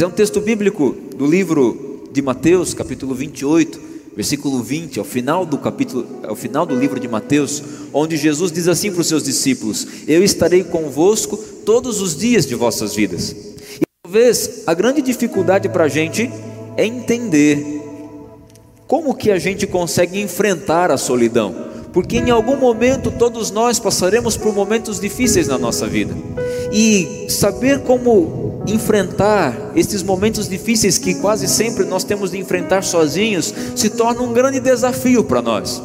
Mas é um texto bíblico do livro de Mateus, capítulo 28, versículo 20, ao final do capítulo, ao final do livro de Mateus, onde Jesus diz assim para os seus discípulos: Eu estarei convosco todos os dias de vossas vidas. E talvez a grande dificuldade para a gente é entender como que a gente consegue enfrentar a solidão, porque em algum momento todos nós passaremos por momentos difíceis na nossa vida, e saber como enfrentar esses momentos difíceis que quase sempre nós temos de enfrentar sozinhos, se torna um grande desafio para nós.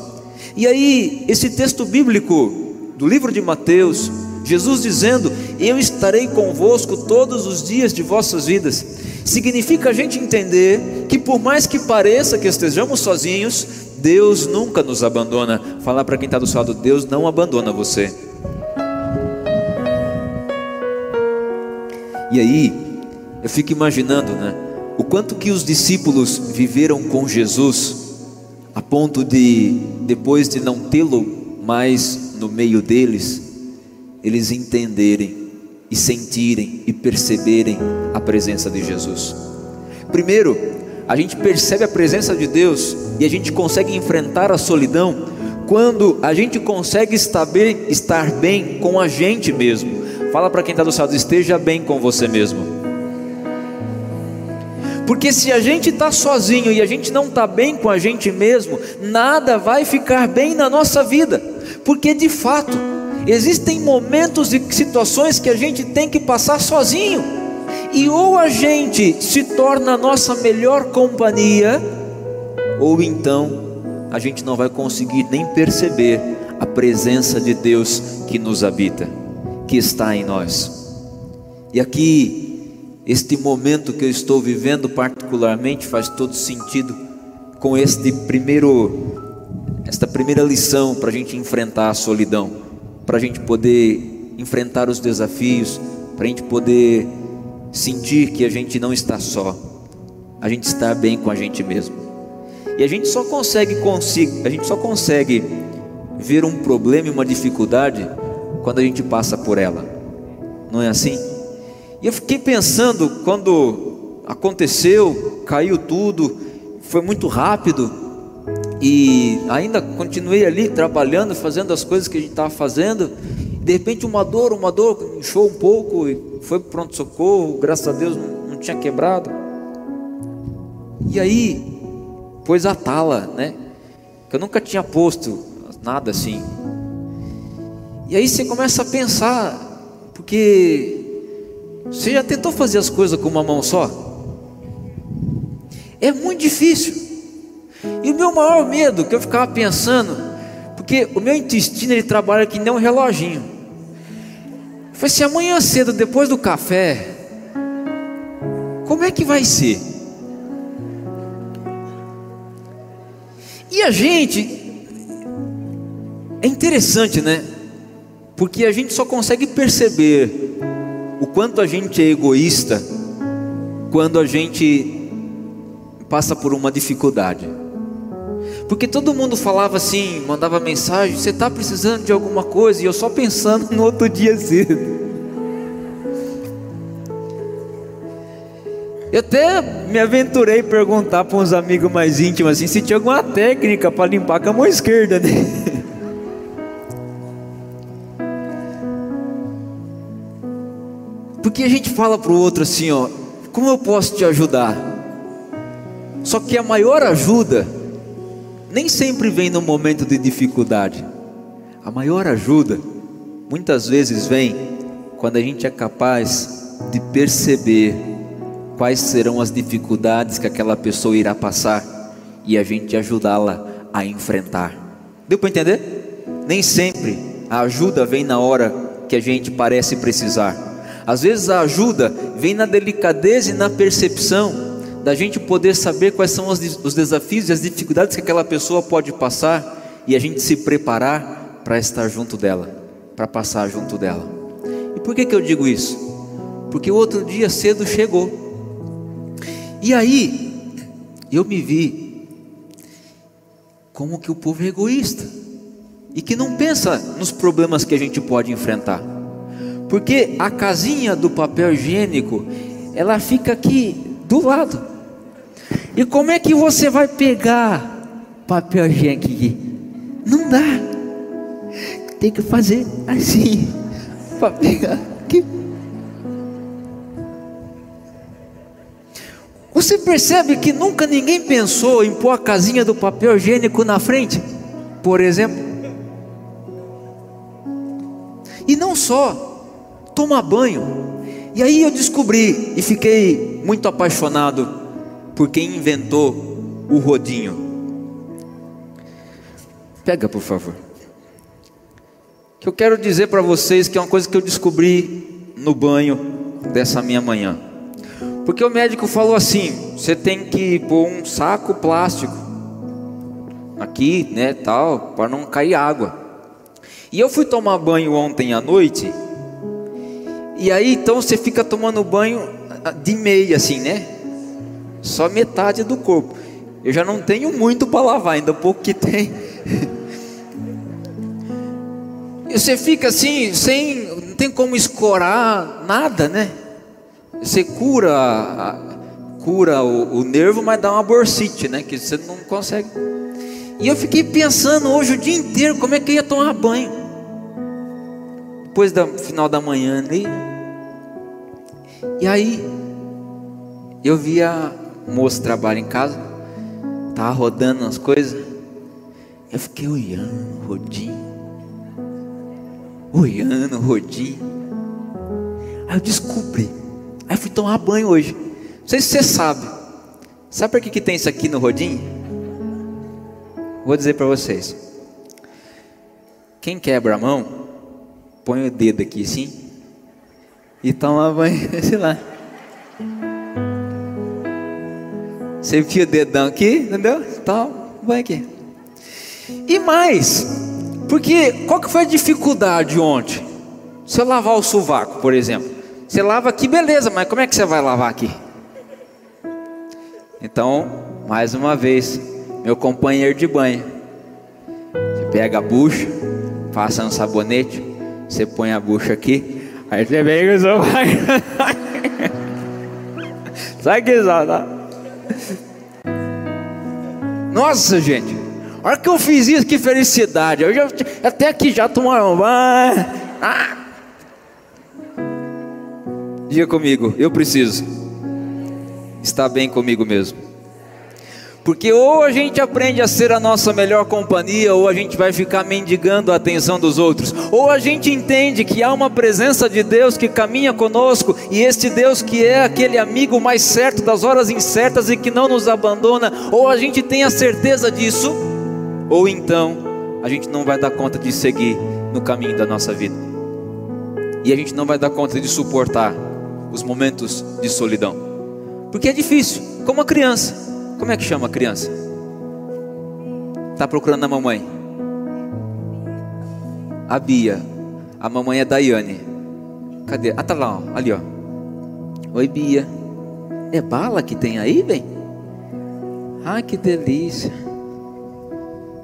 E aí, esse texto bíblico do livro de Mateus, Jesus dizendo: Eu estarei convosco todos os dias de vossas vidas, significa a gente entender que, por mais que pareça que estejamos sozinhos, Deus nunca nos abandona. Falar para quem está do seu lado: Deus não abandona você. E aí, eu fico imaginando, né? O quanto que os discípulos viveram com Jesus, a ponto de, depois de não tê-lo mais no meio deles, eles entenderem e sentirem e perceberem a presença de Jesus. Primeiro, a gente percebe a presença de Deus e a gente consegue enfrentar a solidão quando a gente consegue estar bem, estar bem com a gente mesmo. Fala para quem está do seu lado, esteja bem com você mesmo. Porque se a gente está sozinho e a gente não está bem com a gente mesmo, nada vai ficar bem na nossa vida. Porque de fato, existem momentos e situações que a gente tem que passar sozinho. E ou a gente se torna a nossa melhor companhia, ou então a gente não vai conseguir nem perceber a presença de Deus que nos habita que está em nós. E aqui, este momento que eu estou vivendo particularmente faz todo sentido com este primeiro, esta primeira lição para a gente enfrentar a solidão, para a gente poder enfrentar os desafios, para a gente poder sentir que a gente não está só, a gente está bem com a gente mesmo. E a gente só consegue, a gente só consegue ver um problema e uma dificuldade quando a gente passa por ela. Não é assim? E eu fiquei pensando quando aconteceu, caiu tudo, foi muito rápido e ainda continuei ali trabalhando, fazendo as coisas que a gente estava fazendo. De repente uma dor, uma dor, inchou um pouco e foi para pronto socorro. Graças a Deus não, não tinha quebrado. E aí pôs a tala, né? Que eu nunca tinha posto nada assim. E aí você começa a pensar, porque você já tentou fazer as coisas com uma mão só? É muito difícil. E o meu maior medo que eu ficava pensando, porque o meu intestino ele trabalha que nem um reloginho. Foi se assim, amanhã cedo, depois do café, como é que vai ser? E a gente, é interessante, né? Porque a gente só consegue perceber o quanto a gente é egoísta quando a gente passa por uma dificuldade. Porque todo mundo falava assim, mandava mensagem: você está precisando de alguma coisa? E eu só pensando no outro dia cedo. Eu até me aventurei a perguntar para uns amigos mais íntimos assim se tinha alguma técnica para limpar com a mão esquerda, né? Porque a gente fala para o outro assim, ó, como eu posso te ajudar? Só que a maior ajuda nem sempre vem no momento de dificuldade. A maior ajuda muitas vezes vem quando a gente é capaz de perceber quais serão as dificuldades que aquela pessoa irá passar e a gente ajudá-la a enfrentar. Deu para entender? Nem sempre a ajuda vem na hora que a gente parece precisar. Às vezes a ajuda vem na delicadeza e na percepção da gente poder saber quais são os desafios e as dificuldades que aquela pessoa pode passar e a gente se preparar para estar junto dela, para passar junto dela. E por que, que eu digo isso? Porque o outro dia cedo chegou. E aí, eu me vi como que o povo é egoísta e que não pensa nos problemas que a gente pode enfrentar. Porque a casinha do papel higiênico, ela fica aqui do lado. E como é que você vai pegar papel higiênico aqui? Não dá. Tem que fazer assim para pegar aqui. Você percebe que nunca ninguém pensou em pôr a casinha do papel higiênico na frente, por exemplo? E não só, tomar banho. E aí eu descobri e fiquei muito apaixonado por quem inventou o rodinho. Pega, por favor. Que eu quero dizer para vocês que é uma coisa que eu descobri no banho dessa minha manhã. Porque o médico falou assim: você tem que pôr um saco plástico aqui, né, tal, para não cair água. E eu fui tomar banho ontem à noite. E aí então você fica tomando banho ah, de meia assim, né? Só metade do corpo. Eu já não tenho muito para lavar, ainda pouco que tem. E você fica assim, sem, não tem como escorar nada, né? Você cura, cura o, o nervo, mas dá uma borsite, né? Que você não consegue. E eu fiquei pensando hoje o dia inteiro como é que eu ia tomar banho. Depois do final da manhã ali. E aí eu vi a moça trabalhar em casa, tava rodando as coisas. Eu fiquei olhando, rodinho. Olhando, rodinho. Aí eu descobri Aí fui tomar banho hoje. Não sei se você sabe. Sabe por que, que tem isso aqui no rodinho? Vou dizer para vocês. Quem quebra a mão, põe o dedo aqui assim e toma banho, sei lá. Você enfia o dedão aqui, entendeu? Toma banho aqui. E mais, porque qual que foi a dificuldade ontem? Se eu lavar o sovaco, por exemplo. Você lava aqui, beleza, mas como é que você vai lavar aqui? Então, mais uma vez, meu companheiro de banho. Você pega a bucha, passa no sabonete, você põe a bucha aqui, aí você vem com o Sabe que tá? Nossa, gente. A hora que eu fiz isso, que felicidade. Eu já, até aqui já tomaram banho. Ah, Diga comigo, eu preciso estar bem comigo mesmo. Porque ou a gente aprende a ser a nossa melhor companhia, ou a gente vai ficar mendigando a atenção dos outros. Ou a gente entende que há uma presença de Deus que caminha conosco, e este Deus que é aquele amigo mais certo das horas incertas e que não nos abandona. Ou a gente tem a certeza disso, ou então a gente não vai dar conta de seguir no caminho da nossa vida. E a gente não vai dar conta de suportar os momentos de solidão. Porque é difícil, como a criança. Como é que chama a criança? Está procurando a mamãe. A Bia. A mamãe é Daiane. Cadê? Ah, tá lá, ó. ali, ó. Oi, Bia. É bala que tem aí, bem? Ai, que delícia.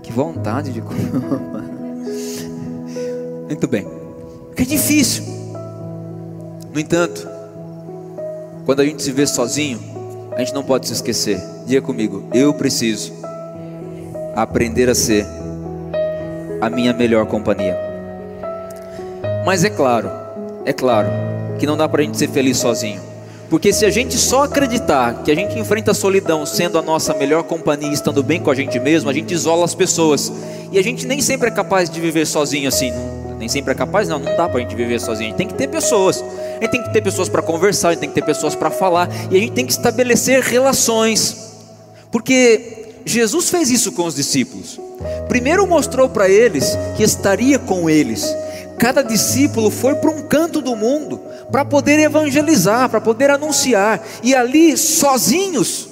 Que vontade de comer. Muito bem. É difícil. No entanto, quando a gente se vê sozinho, a gente não pode se esquecer. Diga comigo, eu preciso aprender a ser a minha melhor companhia. Mas é claro, é claro que não dá para a gente ser feliz sozinho. Porque se a gente só acreditar que a gente enfrenta a solidão sendo a nossa melhor companhia, estando bem com a gente mesmo, a gente isola as pessoas. E a gente nem sempre é capaz de viver sozinho assim. Nem sempre é capaz, não, não dá para a gente viver sozinho. A gente tem que ter pessoas. A gente tem que ter pessoas para conversar, a gente tem que ter pessoas para falar. E a gente tem que estabelecer relações. Porque Jesus fez isso com os discípulos. Primeiro mostrou para eles que estaria com eles. Cada discípulo foi para um canto do mundo para poder evangelizar, para poder anunciar, e ali sozinhos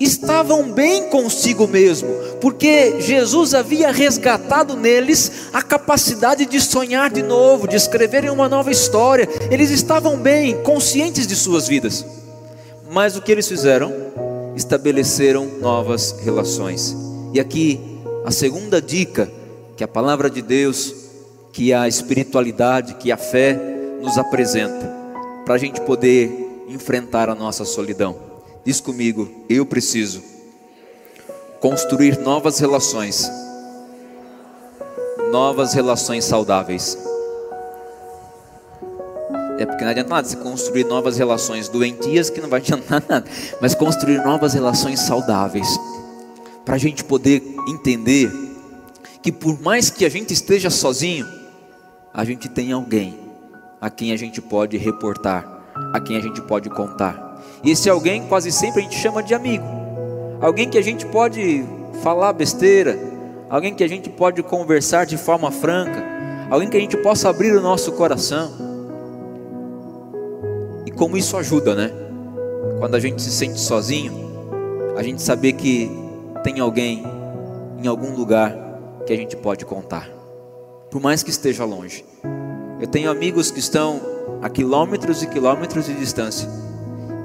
estavam bem consigo mesmo, porque Jesus havia resgatado neles a capacidade de sonhar de novo, de escreverem uma nova história. Eles estavam bem, conscientes de suas vidas. Mas o que eles fizeram? Estabeleceram novas relações. E aqui a segunda dica que a palavra de Deus, que a espiritualidade, que a fé nos apresenta para a gente poder enfrentar a nossa solidão. Diz comigo, eu preciso construir novas relações, novas relações saudáveis. É porque não adianta nada se construir novas relações doentias que não vai adiantar nada, mas construir novas relações saudáveis, para a gente poder entender que por mais que a gente esteja sozinho, a gente tem alguém a quem a gente pode reportar, a quem a gente pode contar. E esse alguém quase sempre a gente chama de amigo. Alguém que a gente pode falar besteira, alguém que a gente pode conversar de forma franca, alguém que a gente possa abrir o nosso coração. E como isso ajuda, né? Quando a gente se sente sozinho, a gente saber que tem alguém em algum lugar que a gente pode contar, por mais que esteja longe. Eu tenho amigos que estão a quilômetros e quilômetros de distância,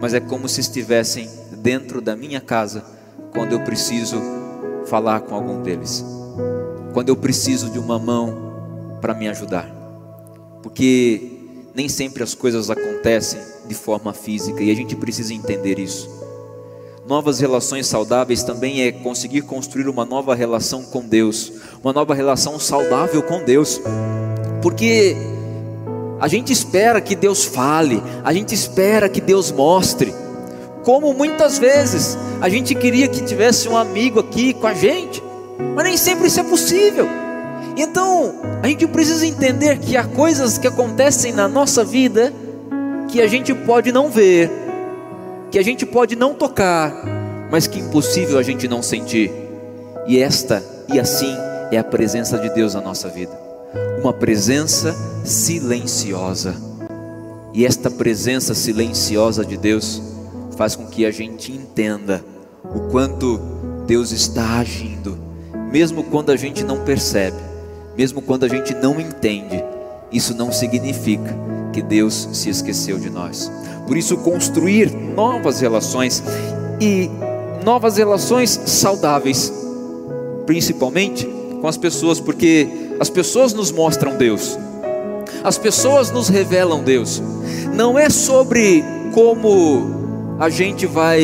mas é como se estivessem dentro da minha casa quando eu preciso falar com algum deles, quando eu preciso de uma mão para me ajudar, porque nem sempre as coisas acontecem de forma física e a gente precisa entender isso. Novas relações saudáveis também é conseguir construir uma nova relação com Deus, uma nova relação saudável com Deus, porque a gente espera que Deus fale, a gente espera que Deus mostre. Como muitas vezes a gente queria que tivesse um amigo aqui com a gente, mas nem sempre isso é possível. Então, a gente precisa entender que há coisas que acontecem na nossa vida que a gente pode não ver, que a gente pode não tocar, mas que é impossível a gente não sentir. E esta e assim é a presença de Deus na nossa vida uma presença silenciosa. E esta presença silenciosa de Deus faz com que a gente entenda o quanto Deus está agindo, mesmo quando a gente não percebe, mesmo quando a gente não entende. Isso não significa que Deus se esqueceu de nós. Por isso, construir novas relações e novas relações saudáveis, principalmente com as pessoas, porque as pessoas nos mostram Deus, as pessoas nos revelam Deus. Não é sobre como a gente vai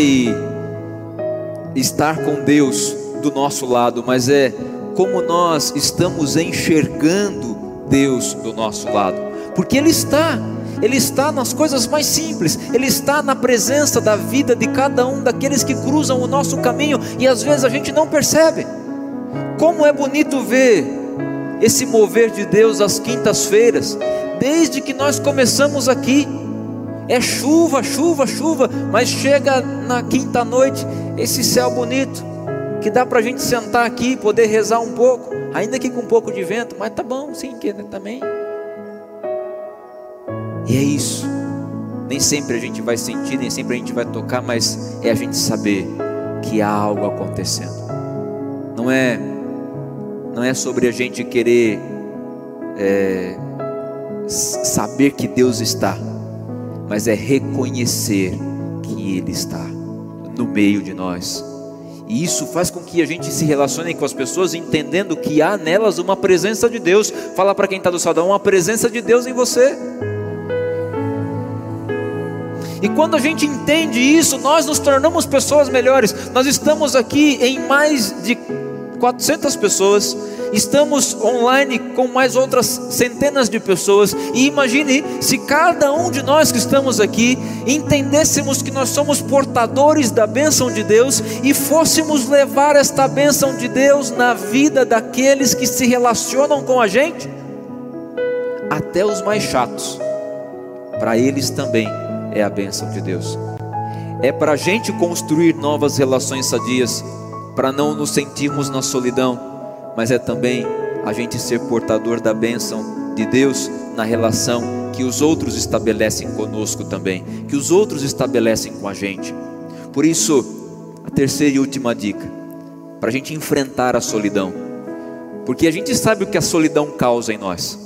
estar com Deus do nosso lado, mas é como nós estamos enxergando Deus do nosso lado, porque Ele está, Ele está nas coisas mais simples, Ele está na presença da vida de cada um daqueles que cruzam o nosso caminho e às vezes a gente não percebe. Como é bonito ver esse mover de Deus às quintas-feiras, desde que nós começamos aqui. É chuva, chuva, chuva, mas chega na quinta noite esse céu bonito, que dá para a gente sentar aqui e poder rezar um pouco, ainda que com um pouco de vento, mas tá bom, sim, que também. E é isso. Nem sempre a gente vai sentir, nem sempre a gente vai tocar, mas é a gente saber que há algo acontecendo. Não é não é sobre a gente querer é, saber que Deus está, mas é reconhecer que Ele está no meio de nós. E isso faz com que a gente se relacione com as pessoas entendendo que há nelas uma presença de Deus. Fala para quem está do salão, uma presença de Deus em você. E quando a gente entende isso, nós nos tornamos pessoas melhores. Nós estamos aqui em mais de 400 pessoas, estamos online com mais outras centenas de pessoas. E imagine se cada um de nós que estamos aqui entendêssemos que nós somos portadores da bênção de Deus e fôssemos levar esta bênção de Deus na vida daqueles que se relacionam com a gente, até os mais chatos, para eles também é a bênção de Deus. É para a gente construir novas relações sadias, para não nos sentirmos na solidão, mas é também a gente ser portador da bênção de Deus na relação que os outros estabelecem conosco também, que os outros estabelecem com a gente. Por isso, a terceira e última dica, para a gente enfrentar a solidão, porque a gente sabe o que a solidão causa em nós.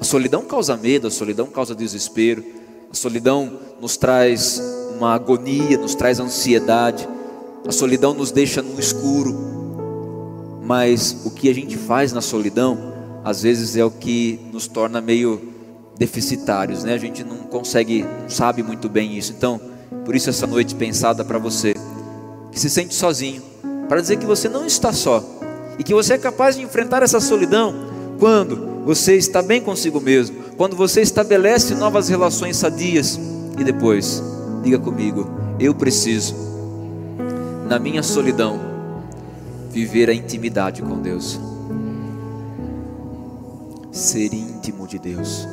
A solidão causa medo, a solidão causa desespero, a solidão nos traz uma agonia, nos traz ansiedade. A solidão nos deixa no escuro. Mas o que a gente faz na solidão, às vezes é o que nos torna meio deficitários, né? A gente não consegue, não sabe muito bem isso. Então, por isso essa noite pensada para você que se sente sozinho, para dizer que você não está só e que você é capaz de enfrentar essa solidão quando você está bem consigo mesmo, quando você estabelece novas relações sadias e depois, diga comigo, eu preciso, na minha solidão, viver a intimidade com Deus, ser íntimo de Deus.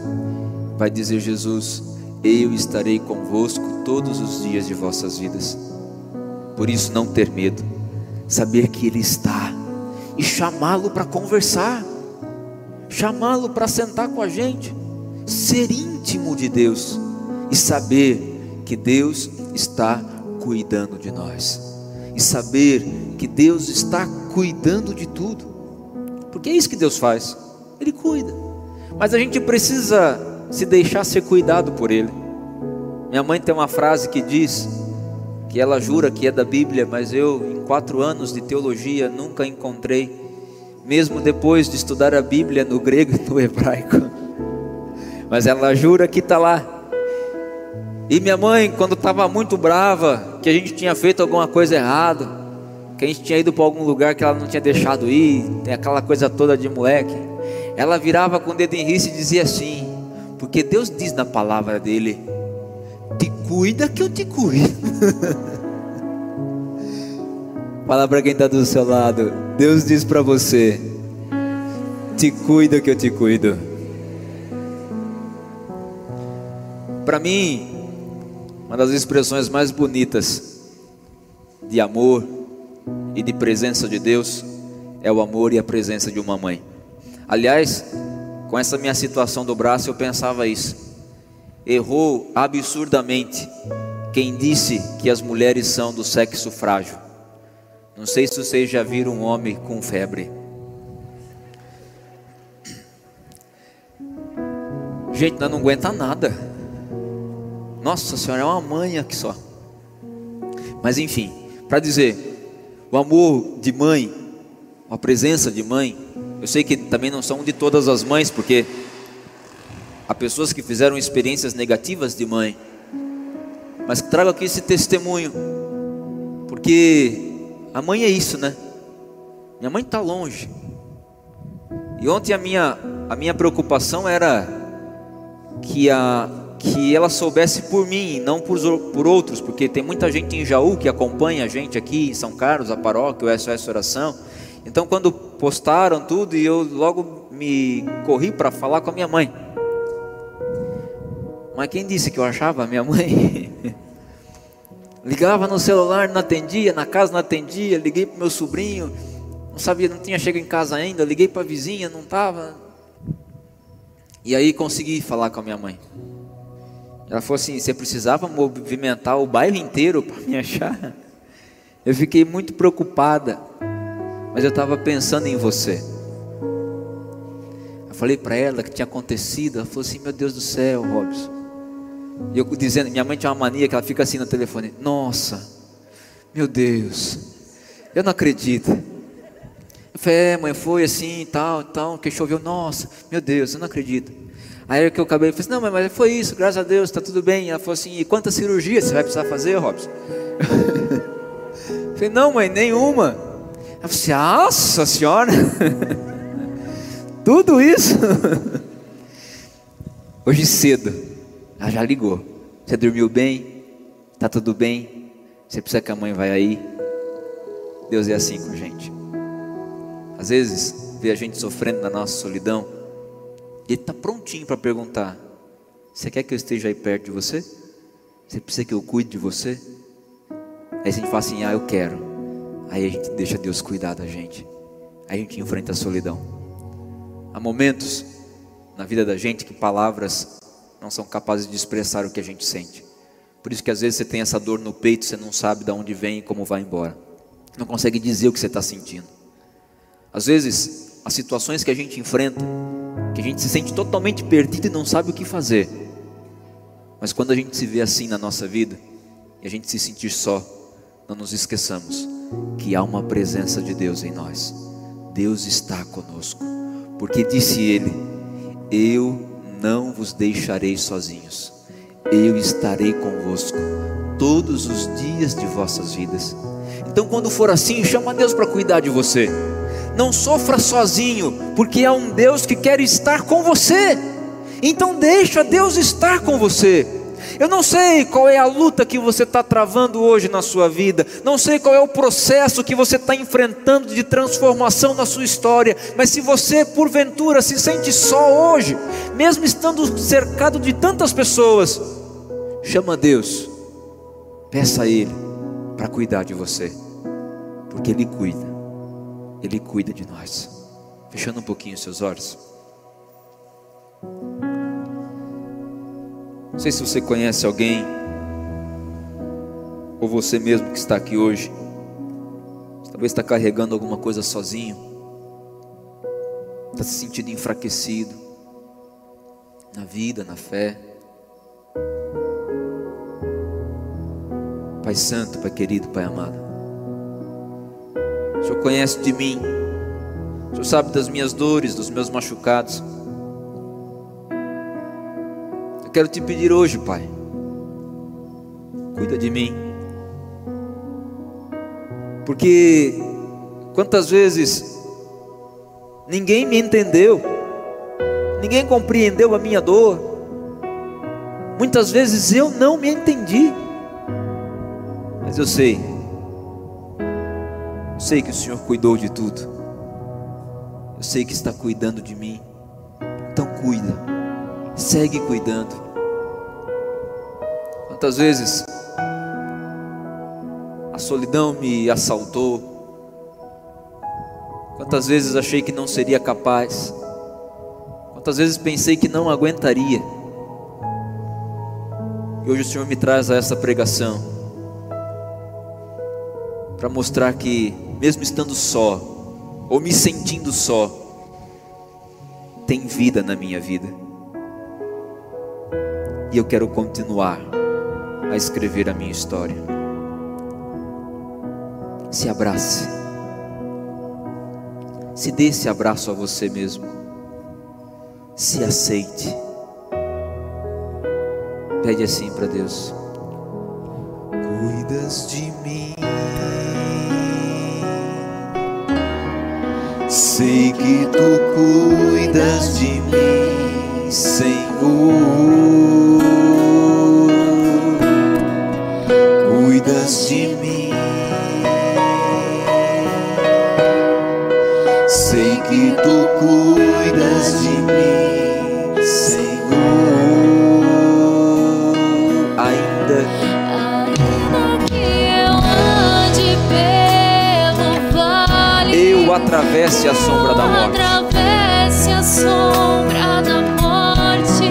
Vai dizer Jesus: Eu estarei convosco todos os dias de vossas vidas. Por isso, não ter medo, saber que Ele está e chamá-lo para conversar, chamá-lo para sentar com a gente ser íntimo de Deus e saber que Deus está cuidando de nós, e saber que Deus está cuidando de tudo, porque é isso que Deus faz, Ele cuida, mas a gente precisa se deixar ser cuidado por Ele. Minha mãe tem uma frase que diz que ela jura que é da Bíblia, mas eu, em quatro anos de teologia, nunca encontrei, mesmo depois de estudar a Bíblia no grego e no hebraico mas ela jura que está lá. E minha mãe, quando estava muito brava, que a gente tinha feito alguma coisa errada, que a gente tinha ido para algum lugar que ela não tinha deixado ir, tem aquela coisa toda de moleque, ela virava com o dedo em risco e dizia assim: Porque Deus diz na palavra dele: Te cuida que eu te cuido. Fala para quem está do seu lado: Deus diz para você: Te cuida que eu te cuido. Para mim, uma das expressões mais bonitas de amor e de presença de Deus é o amor e a presença de uma mãe. Aliás, com essa minha situação do braço, eu pensava isso. Errou absurdamente quem disse que as mulheres são do sexo frágil. Não sei se vocês já viram um homem com febre. Gente, não aguenta nada. Nossa Senhora, é uma mãe aqui só. Mas enfim, para dizer, o amor de mãe, a presença de mãe, eu sei que também não são de todas as mães, porque há pessoas que fizeram experiências negativas de mãe, mas trago aqui esse testemunho, porque a mãe é isso, né? Minha mãe está longe. E ontem a minha, a minha preocupação era que a, que ela soubesse por mim, não por, por outros, porque tem muita gente em Jaú que acompanha a gente aqui em São Carlos, a paróquia, o SOS Oração. Então, quando postaram tudo, e eu logo me corri para falar com a minha mãe. Mas quem disse que eu achava a minha mãe? Ligava no celular, não atendia, na casa não atendia, liguei para meu sobrinho, não sabia, não tinha chegado em casa ainda, liguei para a vizinha, não estava. E aí consegui falar com a minha mãe. Ela falou assim: você precisava movimentar o bairro inteiro para me achar? Eu fiquei muito preocupada, mas eu estava pensando em você. Eu falei para ela que tinha acontecido. Ela falou assim: Meu Deus do céu, Robson. E eu dizendo: Minha mãe tinha uma mania que ela fica assim no telefone: Nossa, meu Deus, eu não acredito. Eu falei: É, mãe, foi assim e tal, tal, que choveu. Nossa, meu Deus, eu não acredito. Aí que eu acabei, eu falei assim, não, mas foi isso, graças a Deus, está tudo bem. Ela falou assim, e quantas cirurgias você vai precisar fazer, Robson? eu falei, não, mãe, nenhuma. Ela falou assim, nossa senhora, tudo isso? Hoje cedo, ela já ligou. Você dormiu bem? Tá tudo bem? Você precisa que a mãe vai aí? Deus é assim com a gente. Às vezes, vê a gente sofrendo na nossa solidão, Ele está prontinho para perguntar: Você quer que eu esteja aí perto de você? Você precisa que eu cuide de você? Aí a gente fala assim: Ah, eu quero. Aí a gente deixa Deus cuidar da gente. Aí a gente enfrenta a solidão. Há momentos na vida da gente que palavras não são capazes de expressar o que a gente sente. Por isso que às vezes você tem essa dor no peito, você não sabe de onde vem e como vai embora. Não consegue dizer o que você está sentindo. Às vezes, as situações que a gente enfrenta, que a gente se sente totalmente perdido e não sabe o que fazer. Mas quando a gente se vê assim na nossa vida, e a gente se sentir só, não nos esqueçamos que há uma presença de Deus em nós. Deus está conosco, porque disse Ele: Eu não vos deixarei sozinhos, eu estarei convosco todos os dias de vossas vidas. Então, quando for assim, chama Deus para cuidar de você. Não sofra sozinho, porque há um Deus que quer estar com você. Então, deixa Deus estar com você. Eu não sei qual é a luta que você está travando hoje na sua vida, não sei qual é o processo que você está enfrentando de transformação na sua história, mas se você porventura se sente só hoje, mesmo estando cercado de tantas pessoas, chama Deus, peça a Ele para cuidar de você, porque Ele cuida, Ele cuida de nós. Fechando um pouquinho os seus olhos. Não sei se você conhece alguém, ou você mesmo que está aqui hoje, talvez está carregando alguma coisa sozinho, está se sentindo enfraquecido na vida, na fé. Pai Santo, Pai querido, Pai amado, o Senhor conhece de mim, o Senhor sabe das minhas dores, dos meus machucados. Quero te pedir hoje, Pai, cuida de mim, porque quantas vezes ninguém me entendeu, ninguém compreendeu a minha dor, muitas vezes eu não me entendi, mas eu sei, eu sei que o Senhor cuidou de tudo, eu sei que está cuidando de mim, então cuida, segue cuidando. Quantas vezes a solidão me assaltou, quantas vezes achei que não seria capaz, quantas vezes pensei que não aguentaria, e hoje o Senhor me traz a essa pregação, para mostrar que, mesmo estando só, ou me sentindo só, tem vida na minha vida, e eu quero continuar a escrever a minha história. Se abrace. Se dê esse abraço a você mesmo. Se aceite. Pede assim para Deus. Cuidas de mim. Sei que tu cuidas de mim, Senhor. de mim. Sei que tu cuidas de mim, atravesse a sombra da morte. Atravesse a sombra da morte,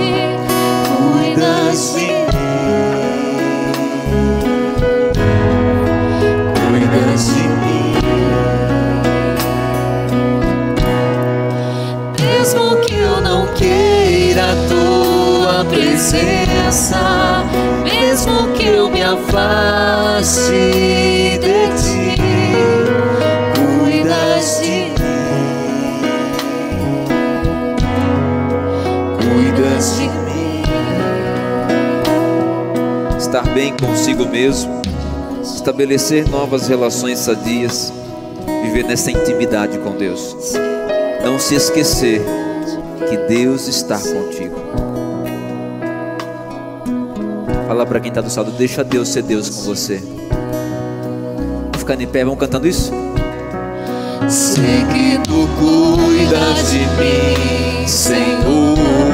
cuidas de mim. presença, mesmo que eu me afaste de ti, estar bem consigo mesmo, estabelecer novas relações sadias, viver nessa intimidade com Deus. Não se esquecer que Deus está contigo. Fala para quem está do lado, deixa Deus ser Deus com você. Vamos ficar em pé, vamos cantando isso? Sei que tu cuidas de mim, Senhor.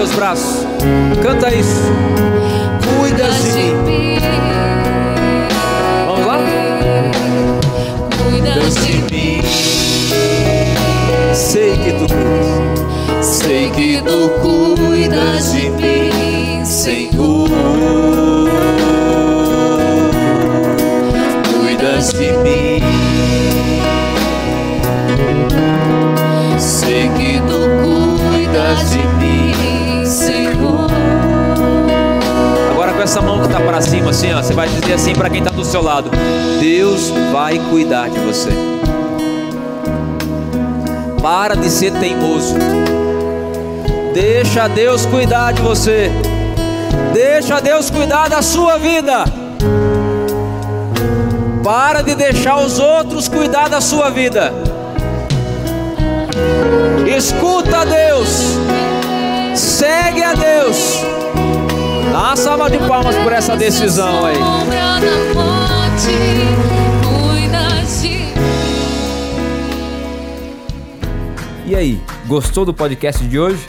Teus braços, canta isso. Cuidas de mim. Vamos lá? Cuidas de mim, Sei que tu cuidas. sei que tu cuidas de mim, Senhor. Essa mão que tá para cima, assim, ó, você vai dizer assim para quem tá do seu lado: Deus vai cuidar de você. Para de ser teimoso. Deixa Deus cuidar de você. Deixa Deus cuidar da sua vida. Para de deixar os outros cuidar da sua vida. Escuta a Deus. Segue a Deus. Dá uma salva de palmas por essa decisão aí. E aí, gostou do podcast de hoje?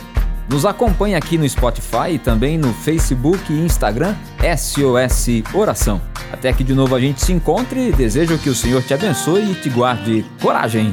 Nos acompanhe aqui no Spotify e também no Facebook e Instagram SOS Oração. Até que de novo a gente se encontre e desejo que o Senhor te abençoe e te guarde coragem.